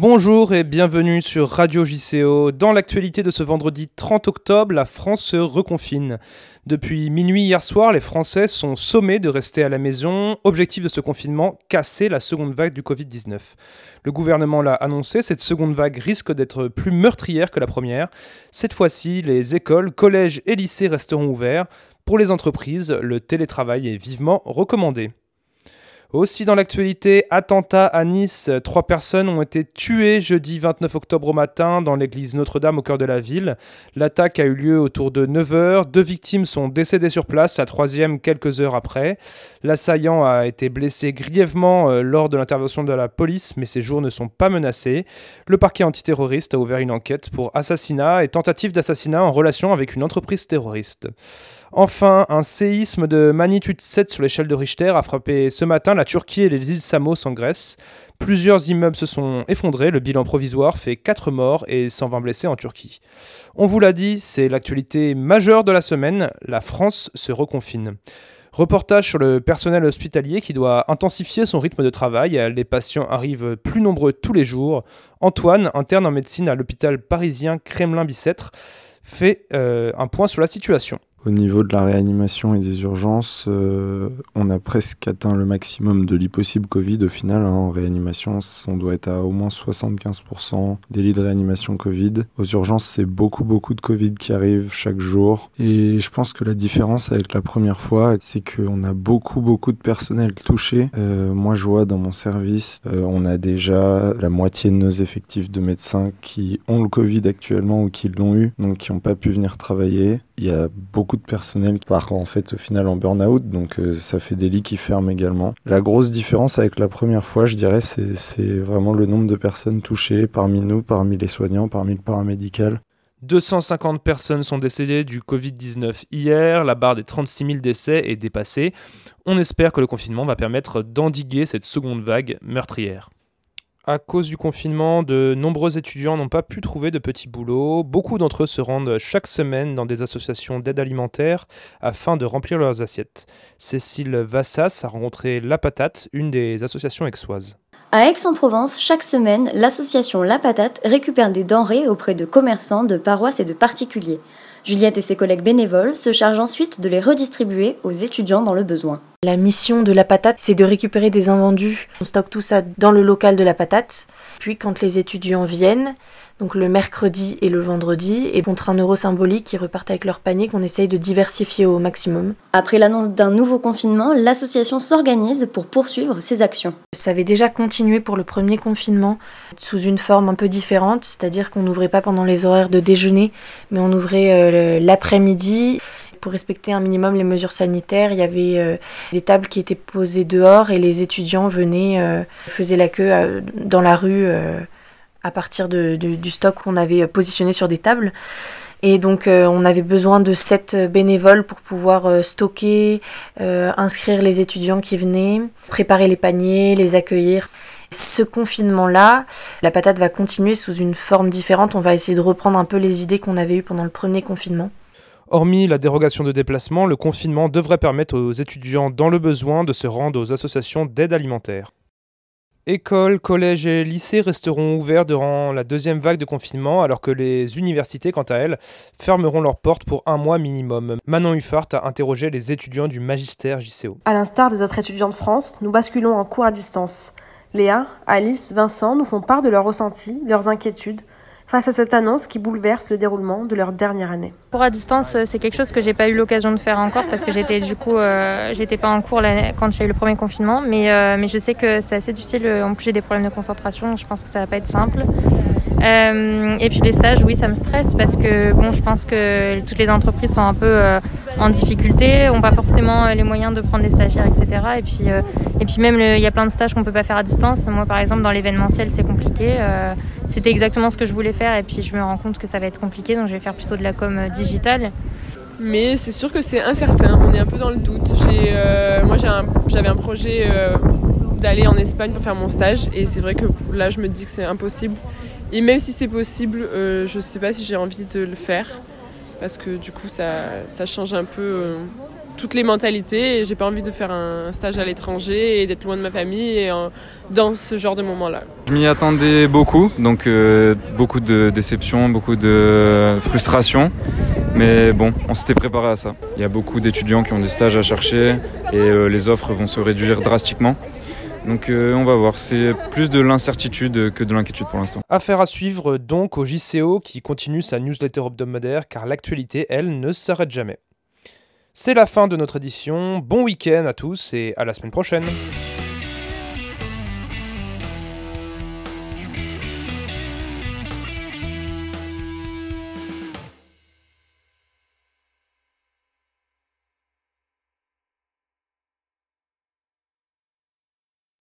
Bonjour et bienvenue sur Radio JCO. Dans l'actualité de ce vendredi 30 octobre, la France se reconfine. Depuis minuit hier soir, les Français sont sommés de rester à la maison. Objectif de ce confinement, casser la seconde vague du Covid-19. Le gouvernement l'a annoncé, cette seconde vague risque d'être plus meurtrière que la première. Cette fois-ci, les écoles, collèges et lycées resteront ouverts. Pour les entreprises, le télétravail est vivement recommandé. Aussi dans l'actualité, attentat à Nice. Trois personnes ont été tuées jeudi 29 octobre au matin dans l'église Notre-Dame au cœur de la ville. L'attaque a eu lieu autour de 9h. Deux victimes sont décédées sur place, la troisième quelques heures après. L'assaillant a été blessé grièvement euh, lors de l'intervention de la police, mais ses jours ne sont pas menacés. Le parquet antiterroriste a ouvert une enquête pour assassinat et tentative d'assassinat en relation avec une entreprise terroriste. Enfin, un séisme de magnitude 7 sur l'échelle de Richter a frappé ce matin la Turquie et les îles Samos en Grèce. Plusieurs immeubles se sont effondrés, le bilan provisoire fait 4 morts et 120 blessés en Turquie. On vous l'a dit, c'est l'actualité majeure de la semaine, la France se reconfine. Reportage sur le personnel hospitalier qui doit intensifier son rythme de travail. Les patients arrivent plus nombreux tous les jours. Antoine, interne en médecine à l'hôpital parisien Kremlin-Bicêtre, fait euh, un point sur la situation. Au niveau de la réanimation et des urgences, euh, on a presque atteint le maximum de lits possibles Covid. Au final, hein, en réanimation, on doit être à au moins 75% des lits de réanimation Covid. Aux urgences, c'est beaucoup, beaucoup de Covid qui arrivent chaque jour. Et je pense que la différence avec la première fois, c'est qu'on a beaucoup, beaucoup de personnel touché. Euh, moi, je vois dans mon service, euh, on a déjà la moitié de nos effectifs de médecins qui ont le Covid actuellement ou qui l'ont eu, donc qui n'ont pas pu venir travailler. Il y a beaucoup de personnel qui part en fait au final en burn-out, donc euh, ça fait des lits qui ferment également. La grosse différence avec la première fois, je dirais, c'est vraiment le nombre de personnes touchées parmi nous, parmi les soignants, parmi le paramédical. 250 personnes sont décédées du Covid-19 hier, la barre des 36 000 décès est dépassée. On espère que le confinement va permettre d'endiguer cette seconde vague meurtrière. À cause du confinement, de nombreux étudiants n'ont pas pu trouver de petits boulots. Beaucoup d'entre eux se rendent chaque semaine dans des associations d'aide alimentaire afin de remplir leurs assiettes. Cécile Vassas a rencontré La Patate, une des associations aixoises. À Aix-en-Provence, chaque semaine, l'association La Patate récupère des denrées auprès de commerçants, de paroisses et de particuliers. Juliette et ses collègues bénévoles se chargent ensuite de les redistribuer aux étudiants dans le besoin. La mission de la patate, c'est de récupérer des invendus. On stocke tout ça dans le local de la patate. Puis quand les étudiants viennent, donc le mercredi et le vendredi, et contre un euro symbolique, qui repartent avec leur panier qu'on essaye de diversifier au maximum. Après l'annonce d'un nouveau confinement, l'association s'organise pour poursuivre ses actions. Ça avait déjà continué pour le premier confinement, sous une forme un peu différente, c'est-à-dire qu'on n'ouvrait pas pendant les horaires de déjeuner, mais on ouvrait euh, l'après-midi. Pour respecter un minimum les mesures sanitaires, il y avait euh, des tables qui étaient posées dehors et les étudiants venaient, euh, faisaient la queue dans la rue à partir du stock qu'on avait positionné sur des tables. Et donc euh, on avait besoin de sept bénévoles pour pouvoir euh, stocker, euh, inscrire les étudiants qui venaient, préparer les paniers, les accueillir. Ce confinement-là, la patate va continuer sous une forme différente. On va essayer de reprendre un peu les idées qu'on avait eues pendant le premier confinement. Hormis la dérogation de déplacement, le confinement devrait permettre aux étudiants dans le besoin de se rendre aux associations d'aide alimentaire. Écoles, collèges et lycées resteront ouverts durant la deuxième vague de confinement, alors que les universités, quant à elles, fermeront leurs portes pour un mois minimum. Manon Huffart a interrogé les étudiants du magistère JCO. À l'instar des autres étudiants de France, nous basculons en cours à distance. Léa, Alice, Vincent nous font part de leurs ressentis, leurs inquiétudes, face à cette annonce qui bouleverse le déroulement de leur dernière année. Pour à distance, euh, c'est quelque chose que j'ai pas eu l'occasion de faire encore parce que j'étais du coup, euh, j'étais pas en cours quand a eu le premier confinement, mais, euh, mais je sais que c'est assez difficile. En plus, j'ai des problèmes de concentration, je pense que ça va pas être simple. Et puis les stages, oui, ça me stresse parce que je pense que toutes les entreprises sont un peu en difficulté, ont pas forcément les moyens de prendre des stagiaires, etc. Et puis, euh, et puis même, il y a plein de stages qu'on peut pas faire à distance. Moi, par exemple, dans l'événementiel, c'est compliqué. C'était exactement ce que je voulais faire, et puis je me rends compte que ça va être compliqué, donc je vais faire plutôt de la com digitale. Mais c'est sûr que c'est incertain. On est un peu dans le doute. J'ai, moi, j'avais un, projet d'aller en Espagne pour faire mon stage, et c'est vrai que là, je me dis que c'est impossible. Et même si c'est possible, euh, je ne sais pas si j'ai envie de le faire. Parce que du coup, ça, change un peu euh, toutes les mentalités et j'ai pas envie de faire un stage à l'étranger et d'être loin de ma famille et dans ce genre de moment-là. Je m'y attendais beaucoup, donc euh, beaucoup de déceptions, beaucoup de frustration. Mais bon, on s'était préparé à ça. Il y a beaucoup d'étudiants qui ont des stages à chercher et euh, les offres vont se réduire drastiquement. Donc euh, on va voir, c'est plus de l'incertitude que de l'inquiétude pour l'instant. Affaire à suivre donc au JCO qui continue sa newsletter hebdomadaire car l'actualité, elle, ne s'arrête jamais. C'est la fin de notre édition, bon week-end à tous et à la semaine prochaine